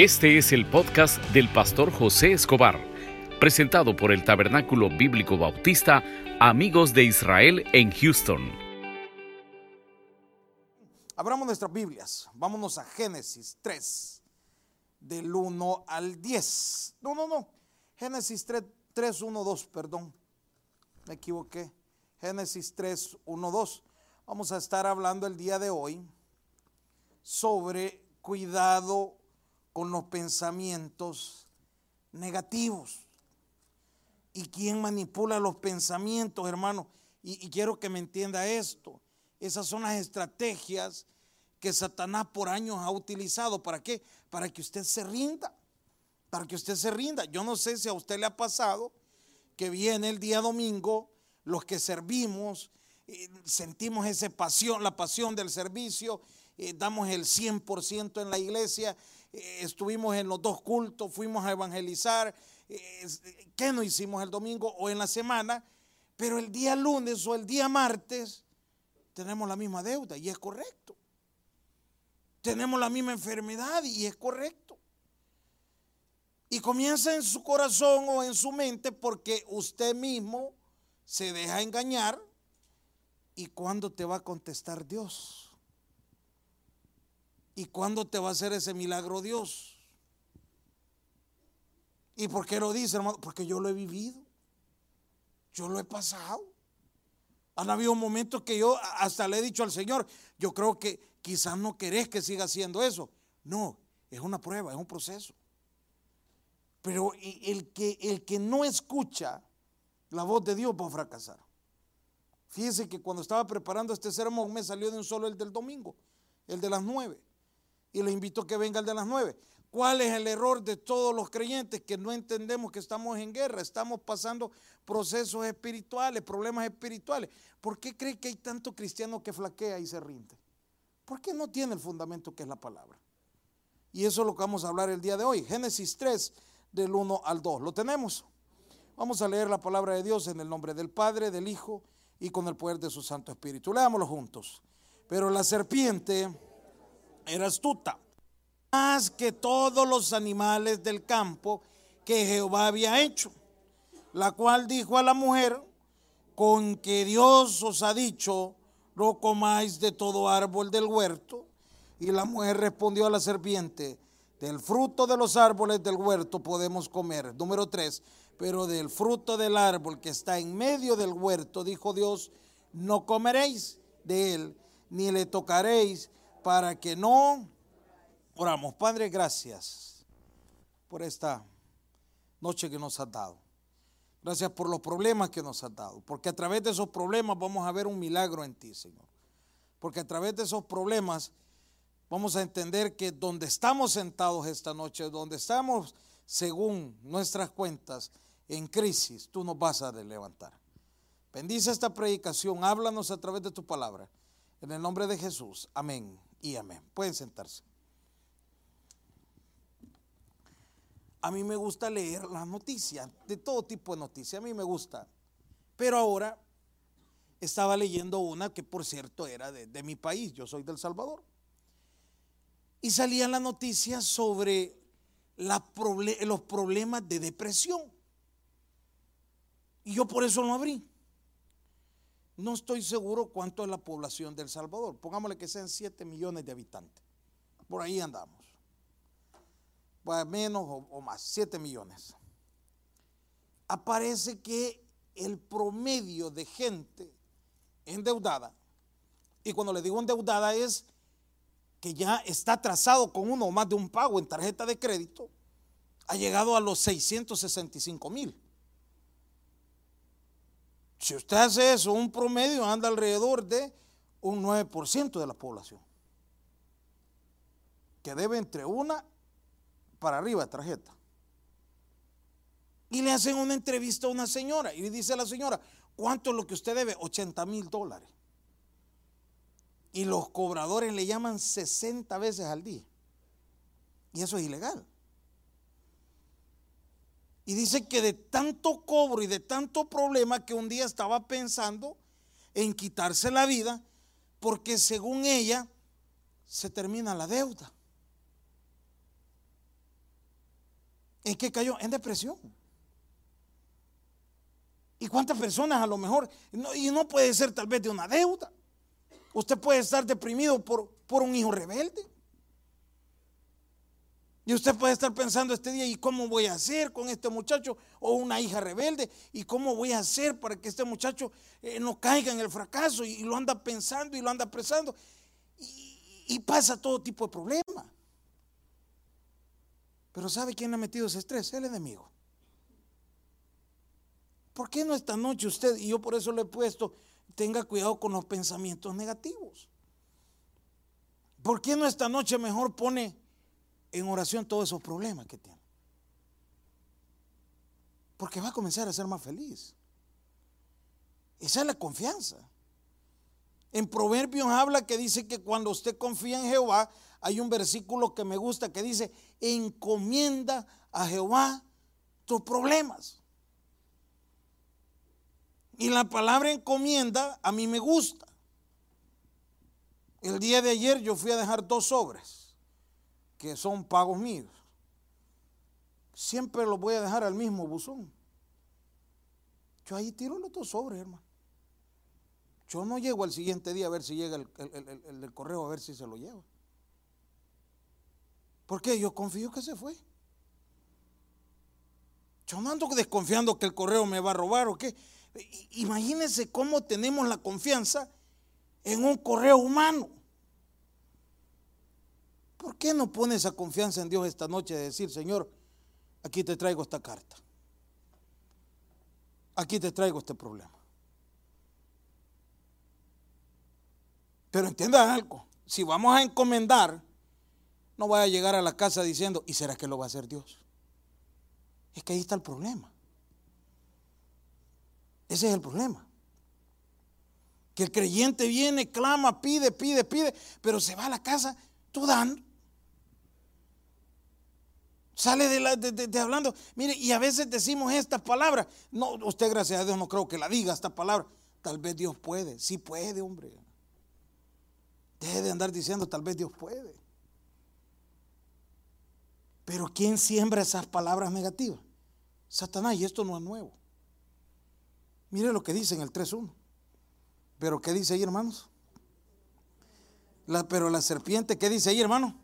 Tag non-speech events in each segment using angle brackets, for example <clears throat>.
Este es el podcast del pastor José Escobar, presentado por el Tabernáculo Bíblico Bautista Amigos de Israel en Houston. Abramos nuestras Biblias, vámonos a Génesis 3, del 1 al 10. No, no, no, Génesis 3, 3 1, 2, perdón, me equivoqué. Génesis 3, 1, 2. Vamos a estar hablando el día de hoy sobre cuidado con los pensamientos negativos. ¿Y quién manipula los pensamientos, hermano? Y, quiero que me entienda esto. Esas son las estrategias que Satanás por años ha utilizado. ¿Para qué? Para que usted se rinda. Para que usted se rinda. Yo no sé si a usted le ha pasado que viene el día domingo, los que servimos, eh, sentimos esa pasión, la pasión del servicio, eh, damos el 100% en la iglesia eh, estuvimos en los dos cultos, fuimos a evangelizar, eh, ¿qué no hicimos el domingo o en la semana? Pero el día lunes o el día martes tenemos la misma deuda y es correcto. Tenemos la misma enfermedad y es correcto. Y comienza en su corazón o en su mente porque usted mismo se deja engañar. ¿Y cuándo te va a contestar Dios? ¿Y cuándo te va a hacer ese milagro Dios? ¿Y por qué lo dice, hermano? Porque yo lo he vivido. Yo lo he pasado. Han habido momentos que yo hasta le he dicho al Señor, yo creo que quizás no querés que siga haciendo eso. No, es una prueba, es un proceso. Pero el que, el que no escucha la voz de Dios va a fracasar. Fíjese que cuando estaba preparando este sermón me salió de un solo el del domingo, el de las nueve y le invito a que venga el de las nueve. ¿Cuál es el error de todos los creyentes que no entendemos que estamos en guerra? Estamos pasando procesos espirituales, problemas espirituales. ¿Por qué cree que hay tanto cristiano que flaquea y se rinde? ¿Por qué no tiene el fundamento que es la palabra? Y eso es lo que vamos a hablar el día de hoy. Génesis 3, del 1 al 2. ¿Lo tenemos? Vamos a leer la palabra de Dios en el nombre del Padre, del Hijo y con el poder de su Santo Espíritu. Leámoslo juntos. Pero la serpiente era astuta, más que todos los animales del campo que Jehová había hecho, la cual dijo a la mujer, con que Dios os ha dicho, no comáis de todo árbol del huerto. Y la mujer respondió a la serpiente, del fruto de los árboles del huerto podemos comer. Número tres, pero del fruto del árbol que está en medio del huerto, dijo Dios, no comeréis de él, ni le tocaréis, para que no oramos. Padre, gracias por esta noche que nos has dado. Gracias por los problemas que nos has dado. Porque a través de esos problemas vamos a ver un milagro en ti, Señor. Porque a través de esos problemas vamos a entender que donde estamos sentados esta noche, donde estamos según nuestras cuentas en crisis, tú nos vas a levantar. Bendice esta predicación, háblanos a través de tu palabra. En el nombre de Jesús. Amén y amén. Pueden sentarse. A mí me gusta leer las noticias, de todo tipo de noticias, a mí me gusta. Pero ahora estaba leyendo una que por cierto era de, mi país, yo soy del Salvador. Y salían las noticias sobre los problemas de depresión. Y yo por eso lo abrí. No estoy seguro cuánto es la población del Salvador. Pongámosle que sean 7 millones de habitantes. Por ahí andamos. Pues menos o, más, 7 millones. Aparece que el promedio de gente endeudada, y cuando le digo endeudada es que ya está atrasado con uno o más de un pago en tarjeta de crédito, ha llegado a los 665 mil. Si usted hace eso, un promedio anda alrededor de un 9% de la población. Que debe entre una para arriba de tarjeta. Y le hacen una entrevista a una señora y le dice a la señora, ¿cuánto es lo que usted debe? 80 mil dólares. Y los cobradores le llaman 60 veces al día. Y eso es ilegal. Y dice que de tanto cobro y de tanto problema que un día estaba pensando en quitarse la vida porque según ella se termina la deuda. ¿En qué cayó? En depresión. ¿Y cuántas personas a lo mejor? y no puede ser tal vez de una deuda. Usted puede estar deprimido por, por un hijo rebelde. Y usted puede estar pensando este día, ¿y cómo voy a hacer con este muchacho o una hija rebelde? ¿Y cómo voy a hacer para que este muchacho eh, no caiga en el fracaso? Y, lo anda pensando y lo anda apresando. Y, y pasa todo tipo de problemas. Pero ¿sabe quién ha metido ese estrés? El enemigo. ¿Por qué no esta noche usted, y yo por eso le he puesto, tenga cuidado con los pensamientos negativos? ¿Por qué no esta noche mejor pone en oración todos esos problemas que tiene. Porque va a comenzar a ser más feliz. Esa es la confianza. En Proverbios habla que dice que cuando usted confía en Jehová, hay un versículo que me gusta que dice, encomienda a Jehová tus problemas. Y la palabra encomienda a mí me gusta. El día de ayer yo fui a dejar dos sobres que son pagos míos. Siempre los voy a dejar al mismo buzón. Yo ahí tiro los dos sobres, hermano. Yo no llego al siguiente día a ver si llega el, del correo, a ver si se lo lleva. Porque yo confío que se fue. Yo no ando desconfiando que el correo me va a robar o qué. Imagínense cómo tenemos la confianza en un correo humano. ¿Por qué no pones esa confianza en Dios esta noche de decir, Señor, aquí te traigo esta carta? Aquí te traigo este problema. Pero entienda algo, si vamos a encomendar, no vaya a llegar a la casa diciendo, ¿y será que lo va a hacer Dios? Es que ahí está el problema. Ese es el problema. Que el creyente viene, clama, pide, pide, pide, pero se va a la casa tú dando. Sale de, hablando. Mire, y a veces decimos estas palabras. No, usted, gracias a Dios, no creo que la diga esta palabra. Tal vez Dios puede. Sí puede, hombre. Deje de andar diciendo, tal vez Dios puede. Pero ¿quién siembra esas palabras negativas? Satanás, y esto no es nuevo. Mire lo que dice en el 3.1. Pero ¿qué dice ahí, hermanos? La, pero la serpiente, ¿qué dice ahí, hermano?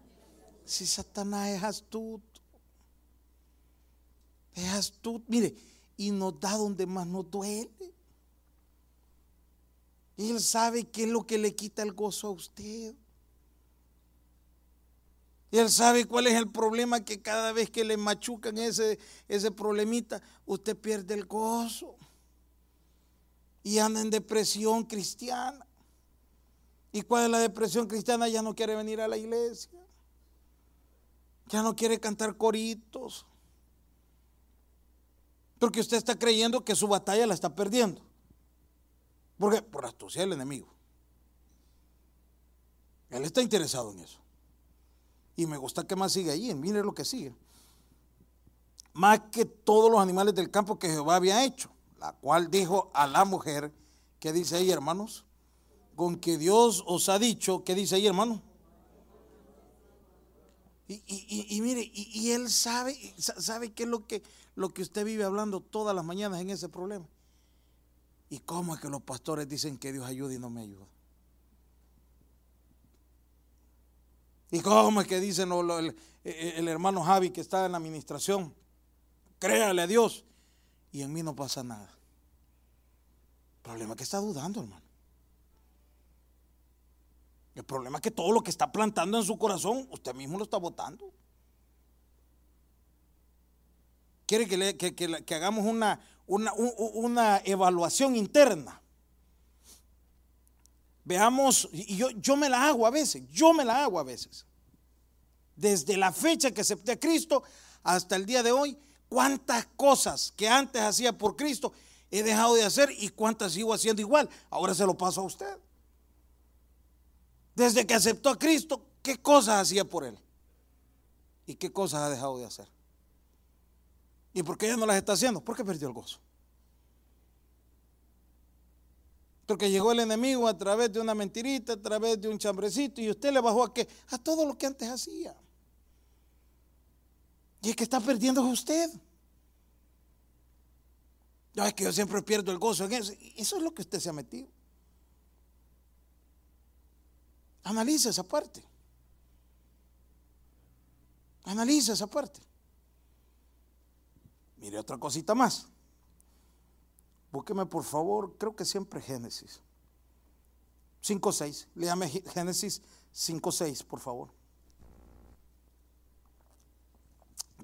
Si Satanás es astuto. Es tú, mire, y nos da donde más nos duele. Él sabe qué es lo que le quita el gozo a usted. Y Él sabe cuál es el problema que cada vez que le machucan ese, ese problemita, usted pierde el gozo. Y anda en depresión cristiana. ¿Y cuál es la depresión cristiana? Ya no quiere venir a la iglesia. Ya no quiere cantar coritos. Porque usted está creyendo que su batalla la está perdiendo. ¿Por qué? Por astucia del enemigo. Él está interesado en eso. Y me gusta que más sigue ahí. Mire lo que sigue. Más que todos los animales del campo que Jehová había hecho. La cual dijo a la mujer, ¿qué dice ahí, hermanos? Con que Dios os ha dicho, ¿qué dice ahí, hermano? Y, mire, y, él sabe, sabe qué es lo que, lo que usted vive hablando todas las mañanas en ese problema. ¿Y cómo es que los pastores dicen que Dios ayuda y no me ayuda? ¿Y cómo es que dicen el, el, hermano Javi que está en la administración? Créale a Dios y en mí no pasa nada. El problema es que está dudando, hermano. El problema es que todo lo que está plantando en su corazón, usted mismo lo está votando. Quiere que, hagamos una, una, evaluación interna. Veamos, y yo, yo me la hago a veces, yo me la hago a veces. Desde la fecha que acepté a Cristo hasta el día de hoy, cuántas cosas que antes hacía por Cristo he dejado de hacer y cuántas sigo haciendo igual. Ahora se lo paso a usted. Desde que aceptó a Cristo, ¿qué cosas hacía por él? ¿Y qué cosas ha dejado de hacer? ¿Y por qué ya no las está haciendo? Porque perdió el gozo. Porque llegó el enemigo a través de una mentirita, a través de un chambrecito, y usted le bajó a qué? A todo lo que antes hacía. Y es que está perdiendo usted. Ya es que yo siempre pierdo el gozo eso. Eso es lo que usted se ha metido. Analiza esa parte. Analiza esa parte. Mire otra cosita más. Búsqueme por favor, creo que siempre Génesis. 5.6. Léame Génesis 5.6, por favor.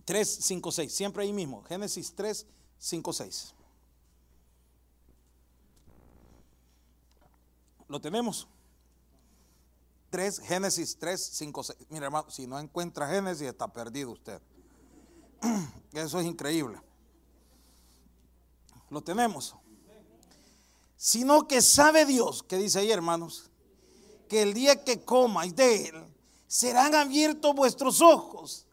3, 5, 6. Siempre ahí mismo. Génesis 3, 5, 6. ¿Lo tenemos? 3, Génesis 3, 5, 6. Mira, hermano, si no encuentra Génesis, está perdido usted. <clears throat> Eso es increíble. Lo tenemos. Sino que sabe Dios, que dice ahí, hermanos, que el día que comáis de él, serán abiertos vuestros ojos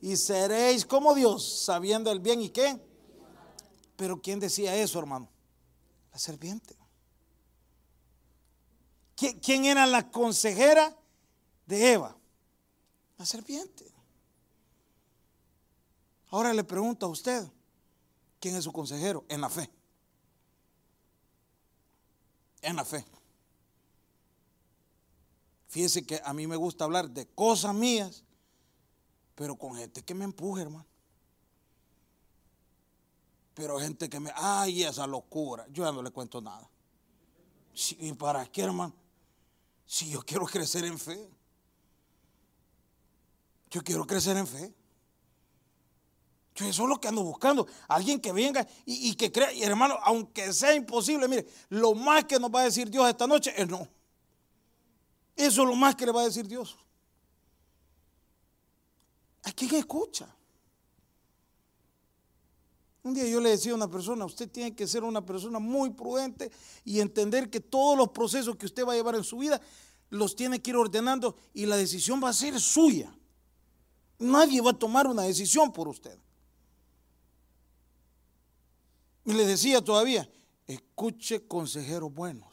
y seréis como Dios, sabiendo el bien y qué. Pero ¿quién decía eso, hermano? La serpiente. ¿Quién era la consejera de Eva? La serpiente. Ahora le pregunto a usted, ¿quién es su consejero? En la fe. En la fe. Fíjese que a mí me gusta hablar de cosas mías, pero con gente que me empuje, hermano. Pero gente que me, ay, esa locura, yo ya no le cuento nada. ¿Y para qué, hermano? Si yo quiero crecer en fe. Yo quiero crecer en fe. Yo eso es lo que ando buscando. Alguien que venga y, que crea. Y hermano, aunque sea imposible, mire, lo más que nos va a decir Dios esta noche es no. Eso es lo más que le va a decir Dios. ¿A quién escucha? Un día yo le decía a una persona, usted tiene que ser una persona muy prudente y entender que todos los procesos que usted va a llevar en su vida los tiene que ir ordenando y la decisión va a ser suya. Nadie va a tomar una decisión por usted. Y le decía todavía, escuche consejeros buenos.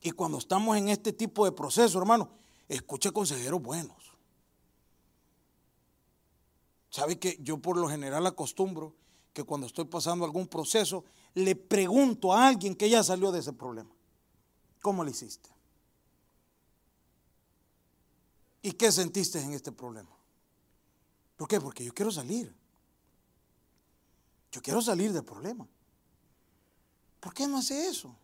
Y cuando estamos en este tipo de proceso, hermano, escuche consejeros buenos. ¿Sabe que yo por lo general acostumbro que cuando estoy pasando algún proceso, le pregunto a alguien que ya salió de ese problema? ¿Cómo le hiciste? ¿Y qué sentiste en este problema? ¿Por qué? Porque yo quiero salir. Yo quiero salir del problema. ¿Por qué no hace eso?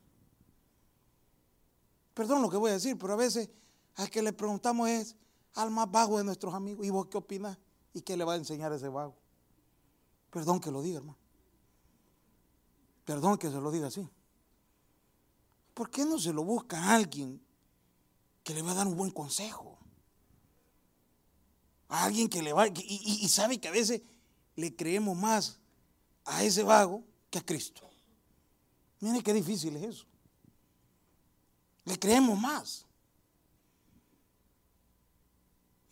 Perdón lo que voy a decir, pero a veces al que le preguntamos es al más vago de nuestros amigos. ¿Y vos qué opinas? ¿Y qué le va a enseñar ese vago? Perdón que lo diga, hermano. Perdón que se lo diga así. ¿Por qué no se lo busca a alguien que le va a dar un buen consejo? A alguien que le va, y, y sabe que a veces le creemos más a ese vago que a Cristo. Mire qué difícil es eso. Le creemos más.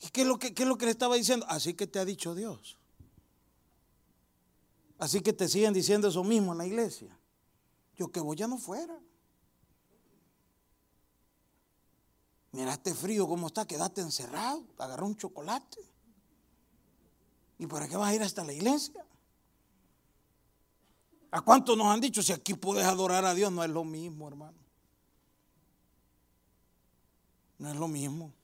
¿Y qué es, lo que, es lo que le estaba diciendo? Así que te ha dicho Dios. Así que te siguen diciendo eso mismo en la iglesia. Yo que voy ya no fuera. Mira este frío como está, quédate encerrado, agarra un chocolate. ¿Y para qué vas a ir hasta la iglesia? ¿A cuántos nos han dicho si aquí puedes adorar a Dios? No es lo mismo, hermano. No es lo mismo.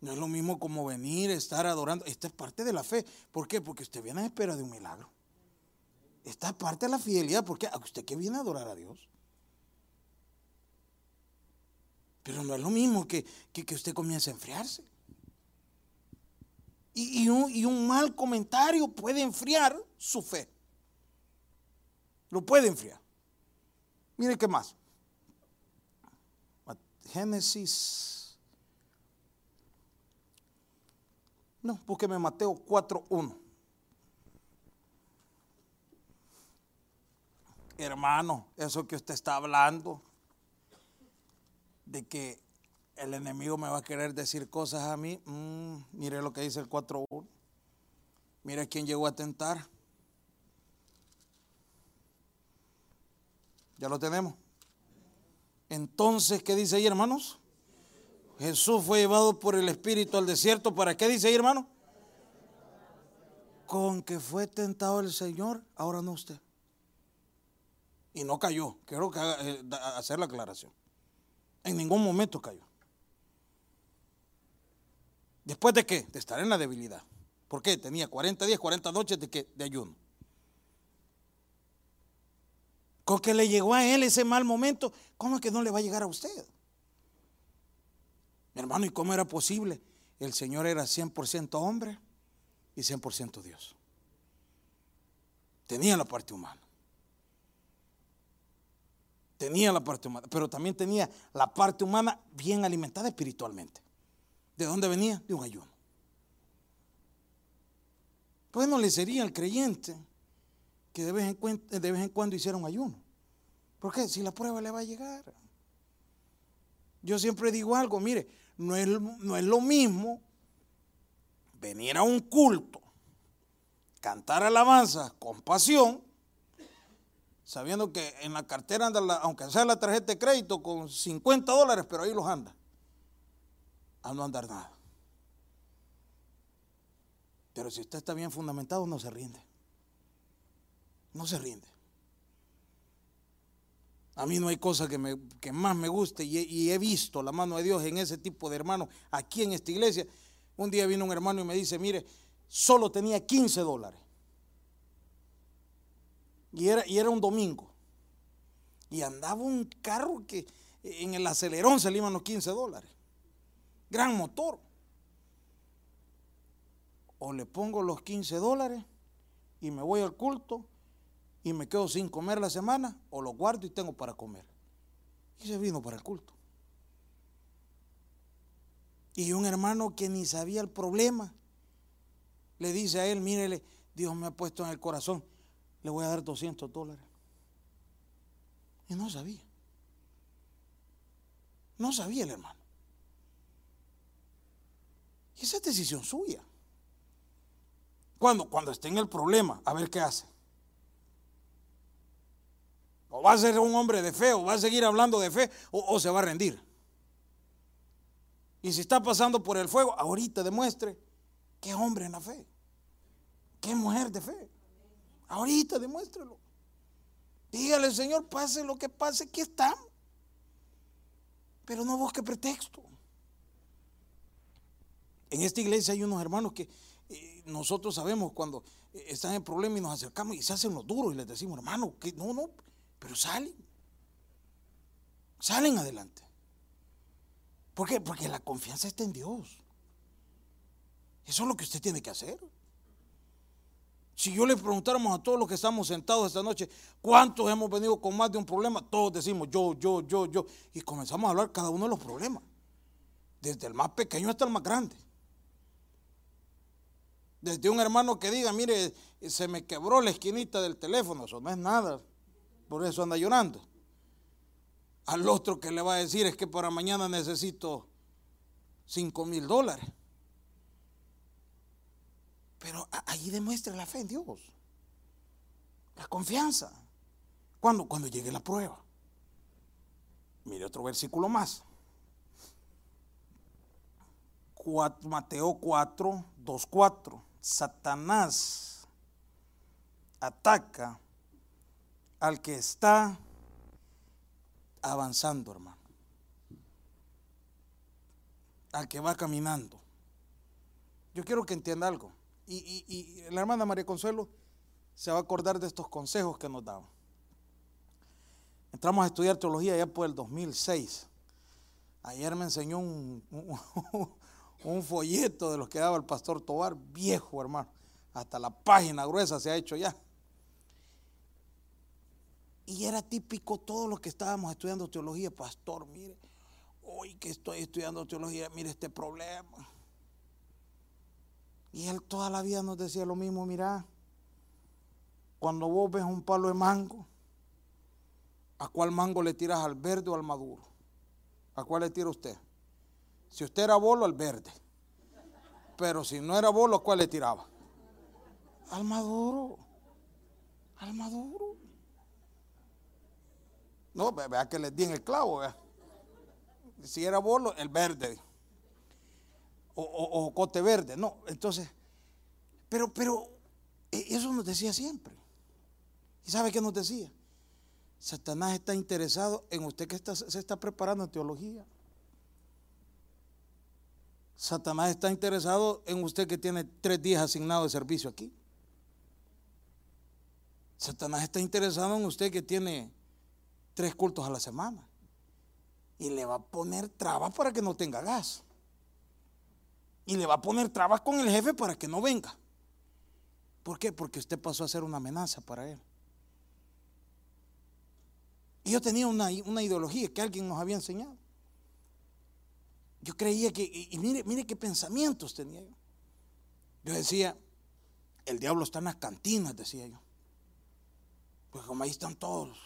No es lo mismo como venir, estar adorando. Esta es parte de la fe. ¿Por qué? Porque usted viene a espera de un milagro. Esta es parte de la fidelidad. Porque usted que viene a adorar a Dios. Pero no es lo mismo que, que, usted comience a enfriarse. Y, un, y un mal comentario puede enfriar su fe. Lo puede enfriar. Mire qué más. Génesis No, búsqueme Mateo 4.1. Hermano, eso que usted está hablando, de que el enemigo me va a querer decir cosas a mí, mm, mire lo que dice el 4.1. Mire quién llegó a tentar. Ya lo tenemos. Entonces, ¿qué dice ahí, hermanos? Jesús fue llevado por el Espíritu al desierto. ¿Para qué dice ahí, hermano? Con que fue tentado el Señor, ahora no usted. Y no cayó. Quiero eh, hacer la aclaración. En ningún momento cayó. ¿Después de qué? De estar en la debilidad. ¿Por qué? Tenía 40 días, 40 noches de, de ayuno. Con que le llegó a él ese mal momento, ¿cómo es que no le va a llegar a usted? Hermano, ¿y cómo era posible? El Señor era 100% hombre y 100% Dios. Tenía la parte humana. Tenía la parte humana, pero también tenía la parte humana bien alimentada espiritualmente. ¿De dónde venía? De un ayuno. Pues no le sería al creyente que de vez, en de vez en cuando hiciera un ayuno. ¿Por qué? Si la prueba le va a llegar. Yo siempre digo algo, mire, no es, no es lo mismo venir a un culto, cantar alabanza con pasión, sabiendo que en la cartera anda, aunque sea la tarjeta de crédito, con 50 dólares, pero ahí los anda a no andar nada. Pero si usted está bien fundamentado, no se rinde. No se rinde. A mí no hay cosa que, más me guste y he, y he, visto la mano de Dios en ese tipo de hermanos aquí en esta iglesia. Un día vino un hermano y me dice, mire, solo tenía 15 dólares. Y era, y era un domingo. Y andaba un carro que en el acelerón se le iban los 15 dólares gran motor. O le pongo los 15 dólares y me voy al culto y me quedo sin comer la semana, o lo guardo y tengo para comer. Y se vino para el culto. Y un hermano que ni sabía el problema, le dice a él, mírele, Dios me ha puesto en el corazón, le voy a dar 200 dólares. Y no sabía. No sabía el hermano. Y esa es decisión suya. Cuando, cuando esté en el problema, a ver qué hace. O va a ser un hombre de fe, o va a seguir hablando de fe, o, se va a rendir. Y si está pasando por el fuego, ahorita demuestre qué hombre en la fe, qué mujer de fe. Ahorita demuéstrelo. Dígale, Señor, pase lo que pase, aquí estamos. Pero no busque pretexto. En esta iglesia hay unos hermanos que eh, nosotros sabemos cuando eh, están en problema y nos acercamos y se hacen los duros y les decimos, hermano, que no, no, pero salen. Salen adelante. ¿Por qué? Porque la confianza está en Dios. Eso es lo que usted tiene que hacer. Si yo le preguntáramos a todos los que estamos sentados esta noche, ¿cuántos hemos venido con más de un problema? Todos decimos yo, yo, yo, yo. Y comenzamos a hablar cada uno de los problemas. Desde el más pequeño hasta el más grande. Desde un hermano que diga, mire, se me quebró la esquinita del teléfono, eso no es nada, por eso anda llorando. Al otro que le va a decir es que para mañana necesito 5 mil dólares. Pero ahí demuestra la fe en Dios, la confianza. cuando Cuando llegue la prueba. Mire otro versículo más. Mateo 4, 2, 4. Satanás ataca al que está avanzando, hermano. Al que va caminando. Yo quiero que entienda algo. Y, la hermana María Consuelo se va a acordar de estos consejos que nos daban. Entramos a estudiar teología ya por el 2006. Ayer me enseñó un, <laughs> un folleto de los que daba el pastor Tobar, viejo hermano, hasta la página gruesa se ha hecho ya. Y era típico todo lo que estábamos estudiando teología, pastor, mire, hoy que estoy estudiando teología, mire este problema. Y él toda la vida nos decía lo mismo, mira, cuando vos ves un palo de mango, ¿a cuál mango le tiras al verde o al maduro? ¿A cuál le tira usted? Si usted era bolo, al verde. Pero si no era bolo, ¿a cuál le tiraba? Al maduro. Al maduro. No, vea que les di en el clavo. Si era bolo, el verde. o, cote verde, no. Entonces, pero, pero e, eso nos decía siempre. ¿Y sabe qué nos decía? Satanás está interesado en usted que se está preparando en teología. Satanás está interesado en usted que tiene tres días asignados de servicio aquí. Satanás está interesado en usted que tiene tres cultos a la semana. Y le va a poner trabas para que no tenga gas. Y le va a poner trabas con el jefe para que no venga. ¿Por qué? Porque usted pasó a ser una amenaza para él. Y yo tenía una, una ideología que alguien nos había enseñado. Yo creía que, y mire, mire qué pensamientos tenía yo. Yo decía, el diablo está en las cantinas, decía yo. Pues como ahí están todos.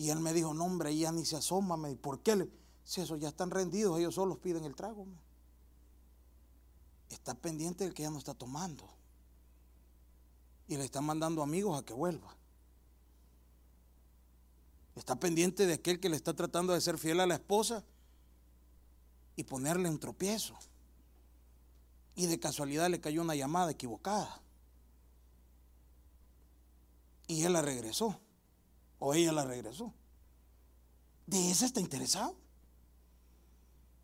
Y él me dijo, no hombre, ya ni se asoma. Me ¿por qué? Si esos ya están rendidos, ellos solos piden el trago. Está pendiente del que ya no está tomando. Y le están mandando amigos a que vuelva. Está pendiente de aquel que le está tratando de ser fiel a la esposa y ponerle un tropiezo. Y de casualidad le cayó una llamada equivocada. Y él la regresó. O ella la regresó. De esa está interesado.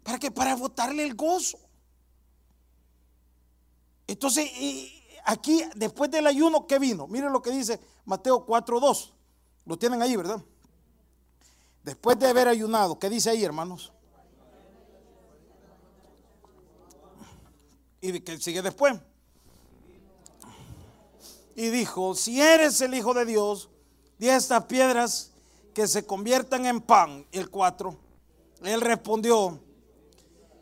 ¿Para qué? Para votarle el gozo. Entonces, aquí, después del ayuno, ¿qué vino? Miren lo que dice Mateo 4.2. Lo tienen ahí, ¿verdad? Después de haber ayunado, ¿qué dice ahí, hermanos? Y que sigue después. Y dijo, si eres el Hijo de Dios, di estas piedras que se conviertan en pan. El 4. Él respondió,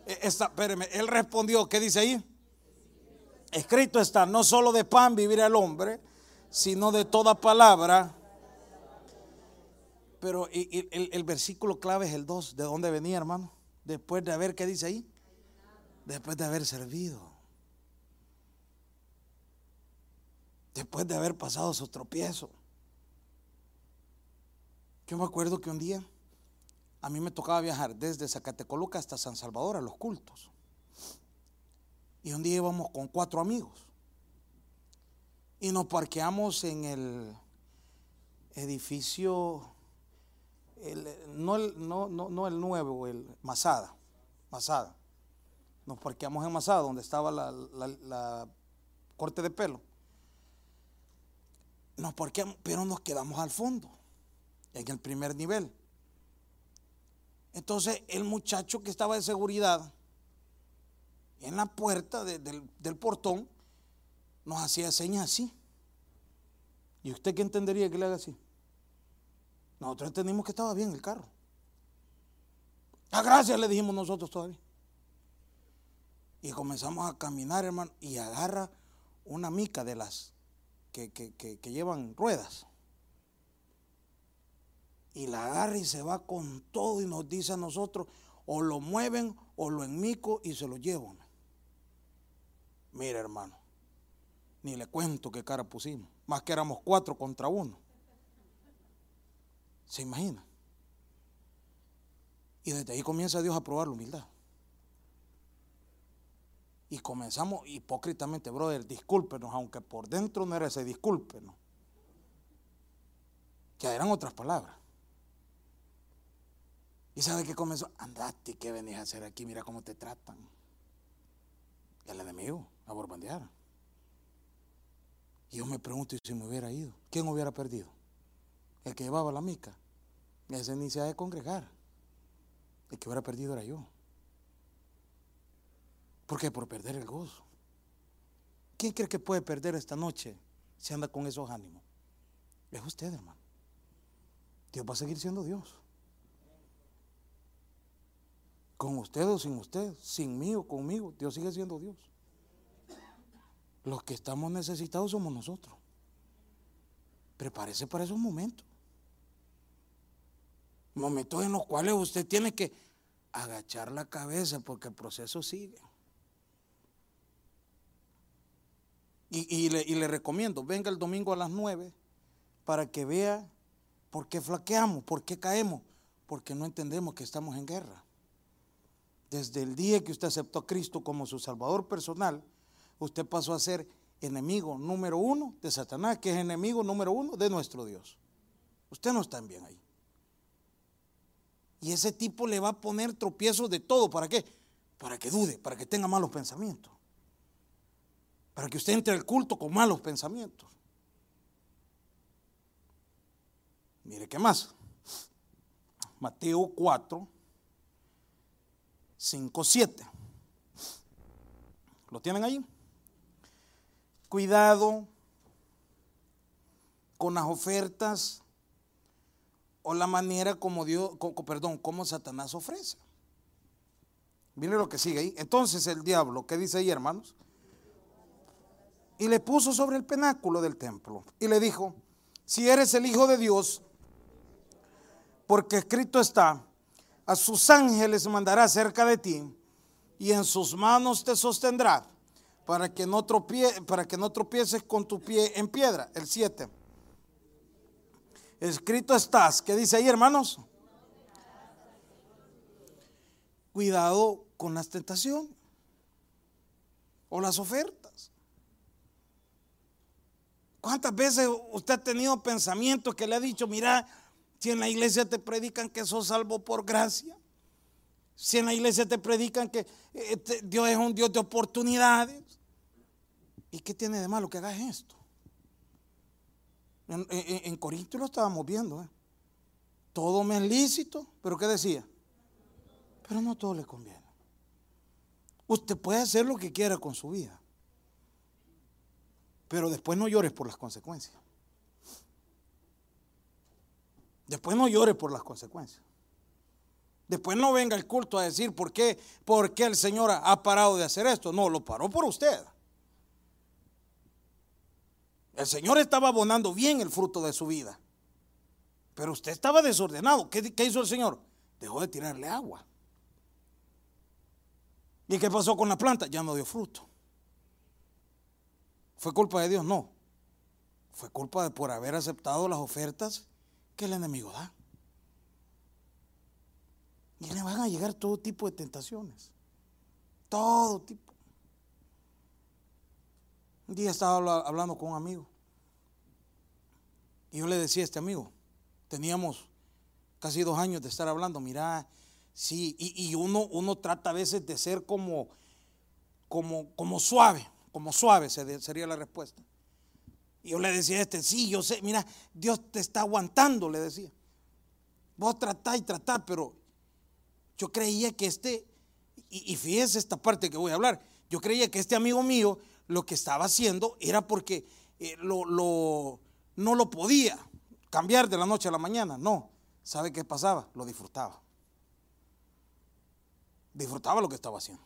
e, espéreme, él respondió, ¿qué dice ahí? Escrito está, no solo de pan vivirá el hombre, sino de toda palabra. Pero el, el versículo clave es el 2. ¿De dónde venía, hermano? Después de haber, ¿qué dice ahí? Después de haber servido. después de haber pasado su tropiezo. Yo me acuerdo que un día a mí me tocaba viajar desde Zacatecoluca hasta San Salvador a los cultos. Y un día íbamos con cuatro amigos. Y nos parqueamos en el edificio, no, el, no, no, el nuevo, el Masada. Masada. Nos parqueamos en Masada, donde estaba la corte de pelo. No, porque, pero nos quedamos al fondo, en el primer nivel. Entonces el muchacho que estaba de seguridad en la puerta del, portón nos hacía señas así. ¿Y usted qué entendería que le haga así? Nosotros entendimos que estaba bien el carro. A ah, gracias le dijimos nosotros todavía. Y comenzamos a caminar, hermano, y agarra una mica de las que, llevan ruedas. Y la agarra y se va con todo y nos dice a nosotros, o lo mueven o lo enmico y se lo llevan. Mira hermano, ni le cuento qué cara pusimos, más que éramos cuatro contra uno. ¿Se imagina? Y desde ahí comienza Dios a probar la humildad. Y comenzamos hipócritamente, brother, discúlpenos, aunque por dentro no era ese discúlpenos. Que eran otras palabras. ¿Y sabe qué comenzó? Andate, ¿qué venís a hacer aquí? Mira cómo te tratan. El enemigo, a borbandear. Y yo me pregunto, ¿y si me hubiera ido? ¿Quién hubiera perdido? El que llevaba la mica. Ese ni se de congregar. El que hubiera perdido era yo. ¿Por qué? Por perder el gozo. ¿Quién cree que puede perder esta noche si anda con esos ánimos? Es usted, hermano. Dios va a seguir siendo Dios. Con usted o sin usted, sin mí o conmigo, Dios sigue siendo Dios. Los que estamos necesitados somos nosotros. Prepárese para esos momentos. Momentos en los cuales usted tiene que agachar la cabeza porque el proceso sigue. Y, le, recomiendo, venga el domingo a las 9 para que vea por qué flaqueamos, por qué caemos, porque no entendemos que estamos en guerra. Desde el día que usted aceptó a Cristo como su Salvador personal, usted pasó a ser enemigo número uno de Satanás, que es enemigo número uno de nuestro Dios. Usted no está en bien ahí. Y ese tipo le va a poner tropiezos de todo. ¿Para qué? Para que dude, para que tenga malos pensamientos. Para que usted entre al culto con malos pensamientos. Mire qué más. Mateo 4, 5, 7. ¿Lo tienen ahí? Cuidado con las ofertas o la manera como Dios, perdón, como Satanás ofrece. Mire lo que sigue ahí. Entonces el diablo, ¿qué dice ahí, hermanos? Y le puso sobre el penáculo del templo y le dijo, si eres el Hijo de Dios, porque escrito está, a sus ángeles mandará cerca de ti y en sus manos te sostendrá para que no, para que no tropieces con tu pie en piedra. El 7. Escrito estás. ¿Qué dice ahí, hermanos? Cuidado con las tentaciones o las ofertas. ¿Cuántas veces usted ha tenido pensamientos que le ha dicho, mira, si en la iglesia te predican que sos salvo por gracia, si en la iglesia te predican que eh, Dios es un Dios de oportunidades, ¿y qué tiene de malo que hagas esto? En, en, Corinto lo estábamos viendo. ¿eh? Todo me es lícito, pero ¿qué decía? Pero no todo le conviene. Usted puede hacer lo que quiera con su vida, pero después no llores por las consecuencias. Después no llore por las consecuencias. Después no venga el culto a decir por qué, por qué el Señor ha parado de hacer esto. No, lo paró por usted. El Señor estaba abonando bien el fruto de su vida. Pero usted estaba desordenado. ¿Qué, qué hizo el Señor? Dejó de tirarle agua. ¿Y qué pasó con la planta? Ya no dio fruto. ¿Fue culpa de Dios? No. Fue culpa de por haber aceptado las ofertas que el enemigo da. Y le van a llegar todo tipo de tentaciones. Todo tipo. Un día estaba hablando con un amigo. Y yo le decía a este amigo, teníamos casi dos años de estar hablando, mira, sí, y, uno, uno trata a veces de ser como, como, como suave, como suave sería la respuesta. Y yo le decía a este, sí, yo sé, mira, Dios te está aguantando, le decía. Vos tratá y tratá, pero yo creía que este, y, fíjese esta parte que voy a hablar, yo creía que este amigo mío lo que estaba haciendo era porque eh, lo, no lo podía cambiar de la noche a la mañana. No, ¿sabe qué pasaba? Lo disfrutaba. Disfrutaba lo que estaba haciendo.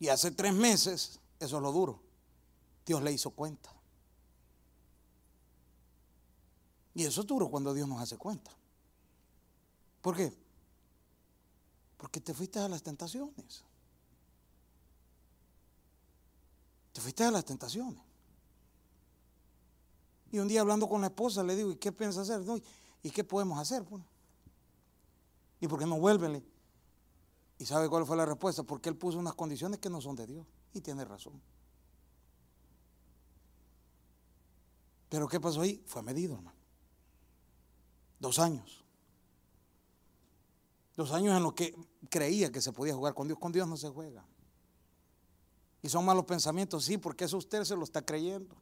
Y hace tres meses eso es lo duro. Dios le hizo cuenta. Y eso es duro cuando Dios nos hace cuenta. ¿Por qué? Porque te fuiste a las tentaciones. Te fuiste a las tentaciones. Y un día hablando con la esposa le digo, ¿y qué piensas hacer? ¿Y qué podemos hacer? Pues? ¿Y por qué no vuelven? ¿Y sabe cuál fue la respuesta? Porque él puso unas condiciones que no son de Dios. Y tiene razón. Pero ¿qué pasó ahí? Fue medido, hermano. Dos años. Dos años en los que creía que se podía jugar con Dios. Con Dios no se juega. Y son malos pensamientos, sí, porque eso usted se lo está creyendo.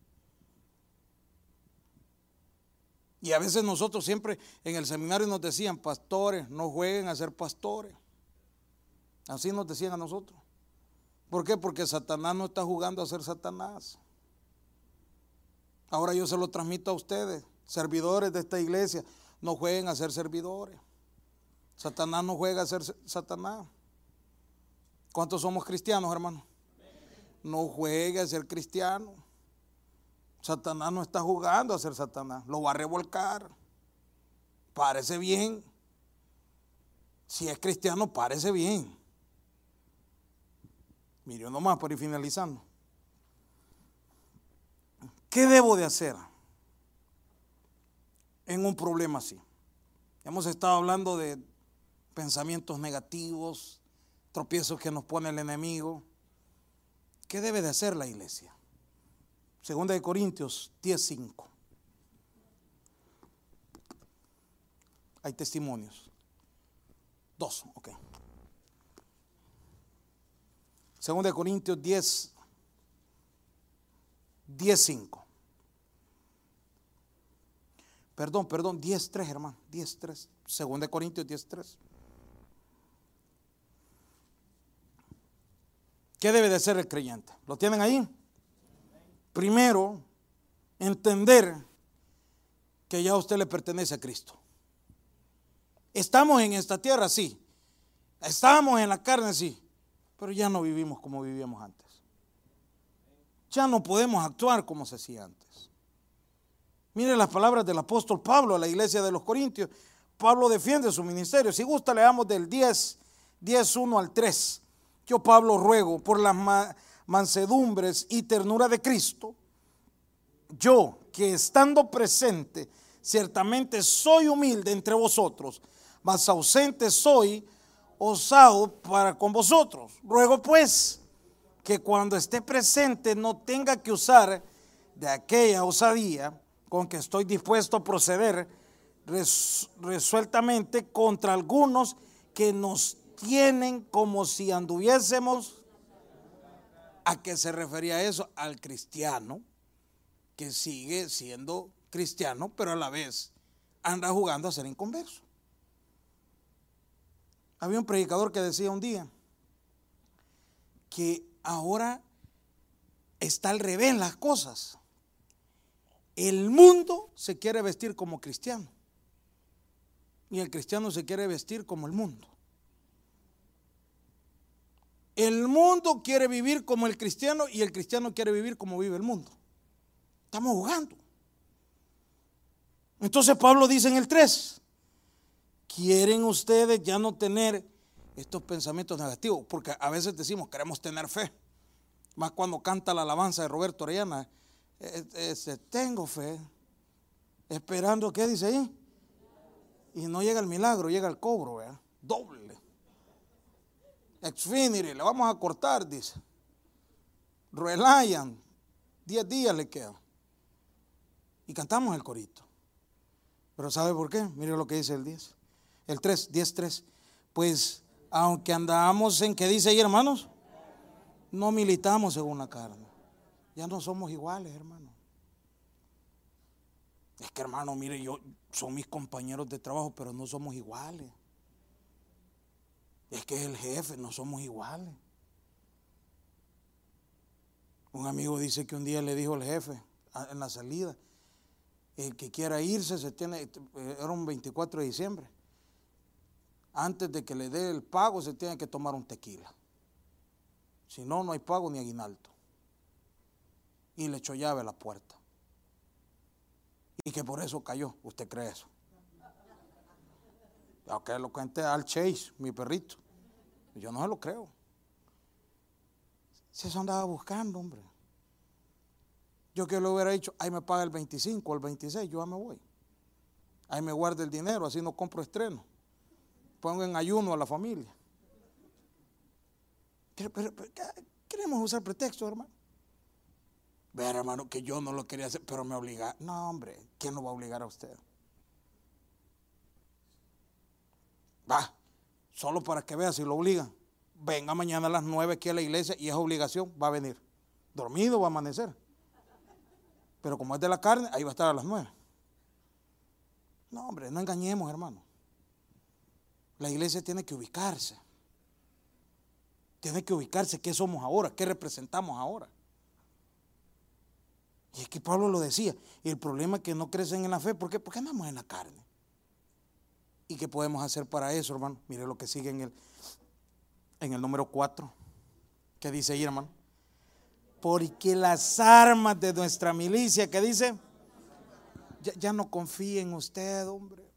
Y a veces nosotros siempre en el seminario nos decían, pastores, no jueguen a ser pastores. Así nos decían a nosotros. ¿Por qué? Porque Satanás no está jugando a ser Satanás. Ahora yo se lo transmito a ustedes, servidores de esta iglesia, no jueguen a ser servidores. Satanás no juega a ser Satanás. ¿Cuántos somos cristianos, hermano? No juegue a ser cristiano. Satanás no está jugando a ser Satanás, lo va a revolcar. Parece bien. Si es cristiano, parece bien. Mire, nomás para ir finalizando. ¿Qué debo de hacer en un problema así? Hemos estado hablando de pensamientos negativos, tropiezos que nos pone el enemigo. ¿Qué debe de hacer la iglesia? Segunda de Corintios 10:5. Hay testimonios. Dos, ok. Segunda de Corintios 10, 10.5. Perdón, perdón, 10.3, hermano. 10.3. Segunda de Corintios 10.3. ¿Qué debe de ser el creyente? ¿Lo tienen ahí? Primero, entender que ya usted le pertenece a Cristo. Estamos en esta tierra, sí. Estamos en la carne, sí. Pero ya no vivimos como vivíamos antes. Ya no podemos actuar como se hacía antes. Mire las palabras del apóstol Pablo a la iglesia de los Corintios. Pablo defiende su ministerio. Si gusta, leamos del 10, 10, 1 al 3. Yo, Pablo, ruego por las mansedumbres y ternura de Cristo, yo que estando presente, ciertamente soy humilde entre vosotros, mas ausente soy osado para con vosotros. Ruego pues que cuando esté presente no tenga que usar de aquella osadía con que estoy dispuesto a proceder resueltamente contra algunos que nos tienen como si anduviésemos. ¿A qué se refería eso? Al cristiano que sigue siendo cristiano, pero a la vez anda jugando a ser inconverso. Había un predicador que decía un día que ahora está al revés las cosas. El mundo se quiere vestir como cristiano y el cristiano se quiere vestir como el mundo. El mundo quiere vivir como el cristiano y el cristiano quiere vivir como vive el mundo. Estamos jugando. Entonces Pablo dice en el 3, ¿quieren ustedes ya no tener estos pensamientos negativos? Porque a veces decimos, queremos tener fe. Más cuando canta la alabanza de Roberto Orellana, tengo fe, esperando, ¿qué dice ahí? Y no llega el milagro, llega el cobro, ¿verdad? Doble. Xfinity, le vamos a cortar, dice. Reliant, 10 días le quedan. Y cantamos el corito. Pero ¿sabe por qué? Mire lo que dice el 10. El 3, 10, 3. Pues aunque andamos en, ¿qué dice ahí, hermanos? No militamos según la carne. Ya no somos iguales, hermano. Es que, hermano, mire, yo son mis compañeros de trabajo, pero no somos iguales. Es que es el jefe, no somos iguales. Un amigo dice que un día le dijo al jefe en la salida, el que quiera irse se tiene, eh, era un 24 de diciembre, antes de que le dé el pago se tiene que tomar un tequila. Si no, no hay pago ni aguinaldo. Y le echó llave a la puerta. Y que por eso cayó. ¿Usted cree eso? Aunque lo cuente al Chase, mi perrito. Yo no se lo creo. Si eso andaba buscando, hombre. Yo que le hubiera dicho, ahí me paga el 25 o el 26, yo ya me voy. Ahí me guarda el dinero, así no compro estreno. Pongo en ayuno a la familia. Pero, queremos usar pretextos, hermano. Ver, hermano, que yo no lo quería hacer, pero me obliga. No, hombre, ¿quién lo va a obligar a usted? Va, solo para que vea si lo obligan. Venga mañana a las nueve aquí a la iglesia y es obligación, va a venir. Dormido va a amanecer. Pero como es de la carne, ahí va a estar a las nueve. No, hombre, no engañemos, hermano. La iglesia tiene que ubicarse. Tiene que ubicarse qué somos ahora, qué representamos ahora. Y es que Pablo lo decía. Y el problema es que no crecen en la fe. ¿Por qué? Porque andamos en la carne. ¿Y qué podemos hacer para eso, hermano? Mire lo que sigue en el, en el número 4. ¿Qué dice ahí, hermano? Porque las armas de nuestra milicia, ¿qué dice? Ya, ya no confíe en usted, hombre.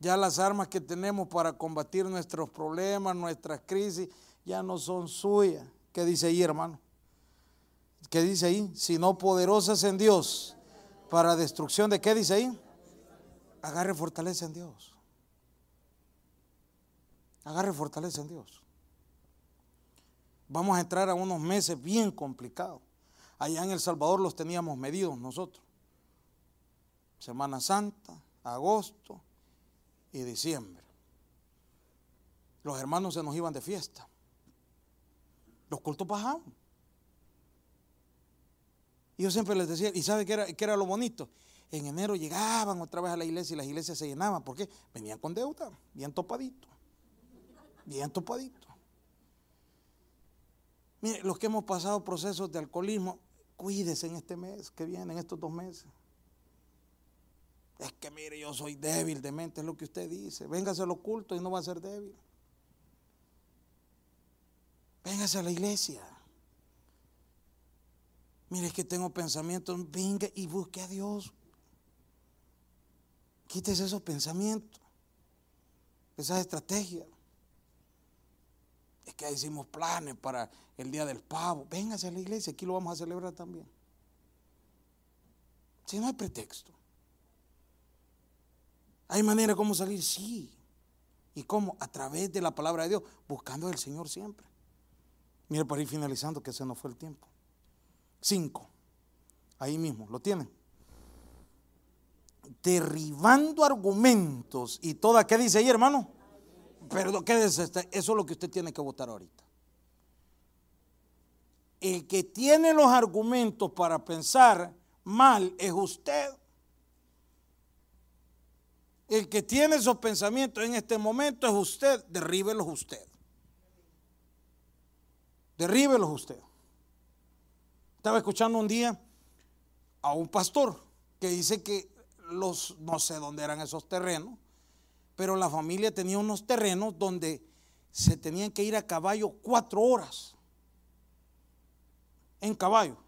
Ya las armas que tenemos para combatir nuestros problemas, nuestras crisis, ya no son suyas. ¿Qué dice ahí, hermano? ¿Qué dice ahí? Sino poderosas en Dios para destrucción de qué dice ahí? Agarre fortaleza en Dios. Agarre fortaleza en Dios. Vamos a entrar a unos meses bien complicados. Allá en El Salvador los teníamos medidos nosotros. Semana Santa, agosto y diciembre. Los hermanos se nos iban de fiesta. Los cultos bajaban. Y yo siempre les decía, ¿y sabe qué era, qué era lo bonito? En enero llegaban otra vez a la iglesia y las iglesias se llenaban. ¿Por qué? Venían con deuda, bien topadito. Bien topadito. Mire, los que hemos pasado procesos de alcoholismo, cuídese en este mes que viene, en estos dos meses. Es que mire, yo soy débil de mente, es lo que usted dice. Véngase al oculto y no va a ser débil. Véngase a la iglesia. Mire que tengo pensamientos, venga y busque a Dios. Quítese esos pensamientos, esas estrategias. Es que hicimos planes para el día del pavo. Véngase a la iglesia, aquí lo vamos a celebrar también. Si no hay pretexto. ¿Hay manera como salir? Sí. ¿Y cómo? A través de la palabra de Dios, buscando al Señor siempre. Mire, para ir finalizando, que se nos fue el tiempo. Cinco. Ahí mismo, ¿lo tienen? Derribando argumentos y toda, ¿qué dice ahí, hermano? Perdón, quédese, eso es lo que usted tiene que votar ahorita. El que tiene los argumentos para pensar mal es usted. El que tiene esos pensamientos en este momento es usted, derríbelos usted. Derríbelos usted. Estaba escuchando un día a un pastor que dice que los, no sé dónde eran esos terrenos, pero la familia tenía unos terrenos donde se tenían que ir a caballo cuatro horas. En caballo.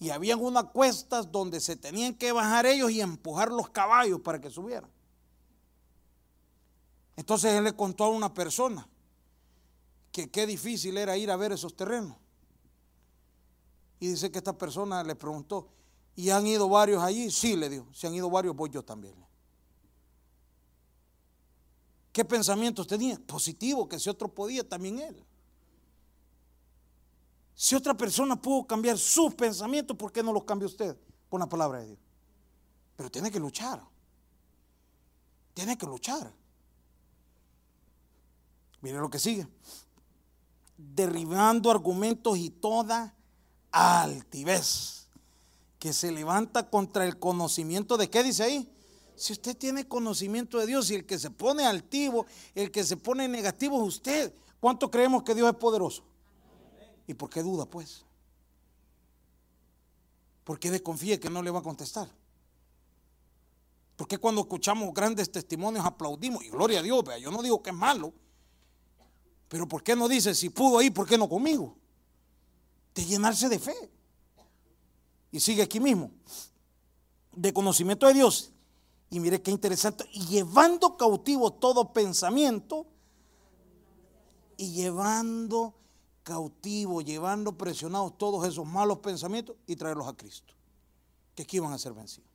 Y habían unas cuestas donde se tenían que bajar ellos y empujar los caballos para que subieran. Entonces él le contó a una persona que qué difícil era ir a ver esos terrenos. Y dice que esta persona le preguntó, ¿y han ido varios allí? Sí, le dijo, si han ido varios, voy yo también. ¿Qué pensamientos tenía? Positivo, que si otro podía, también él. Si otra persona pudo cambiar sus pensamientos, ¿por qué no los cambia usted? Con la palabra de Dios. Pero tiene que luchar. Tiene que luchar. Mire lo que sigue. Derribando argumentos y toda altivez que se levanta contra el conocimiento de qué dice ahí. Si usted tiene conocimiento de Dios y el que se pone altivo, el que se pone negativo es usted. ¿Cuánto creemos que Dios es poderoso? ¿Y por qué duda, pues? ¿Por qué desconfía que no le va a contestar? ¿Por qué cuando escuchamos grandes testimonios aplaudimos? Y gloria a Dios, vea, yo no digo que es malo. Pero ¿por qué no dice, si pudo ahí, ¿por qué no conmigo? De llenarse de fe. Y sigue aquí mismo. De conocimiento de Dios. Y mire qué interesante. Y llevando cautivo todo pensamiento. Y llevando cautivo, llevando presionados todos esos malos pensamientos y traerlos a Cristo, que aquí iban a ser vencidos.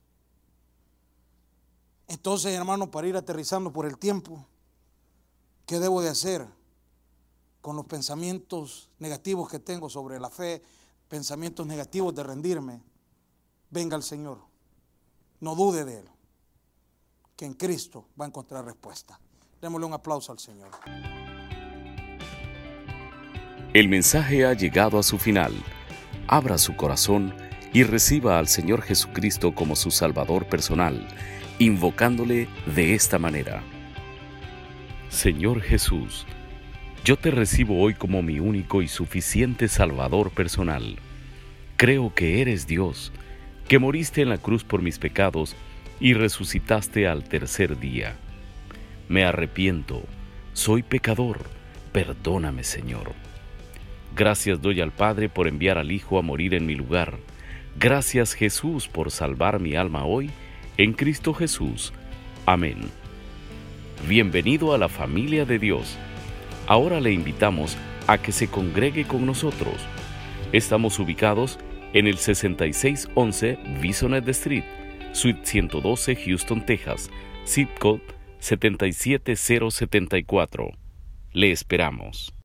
Entonces, hermano, para ir aterrizando por el tiempo, ¿qué debo de hacer con los pensamientos negativos que tengo sobre la fe, pensamientos negativos de rendirme? Venga el Señor, no dude de Él, que en Cristo va a encontrar respuesta. Démosle un aplauso al Señor. El mensaje ha llegado a su final. Abra su corazón y reciba al Señor Jesucristo como su Salvador personal, invocándole de esta manera. Señor Jesús, yo te recibo hoy como mi único y suficiente Salvador personal. Creo que eres Dios, que moriste en la cruz por mis pecados y resucitaste al tercer día. Me arrepiento, soy pecador, perdóname Señor. Gracias doy al Padre por enviar al Hijo a morir en mi lugar. Gracias Jesús por salvar mi alma hoy en Cristo Jesús. Amén. Bienvenido a la familia de Dios. Ahora le invitamos a que se congregue con nosotros. Estamos ubicados en el 6611 Bisonet Street, Suite 112, Houston, Texas, zip code 77074. Le esperamos.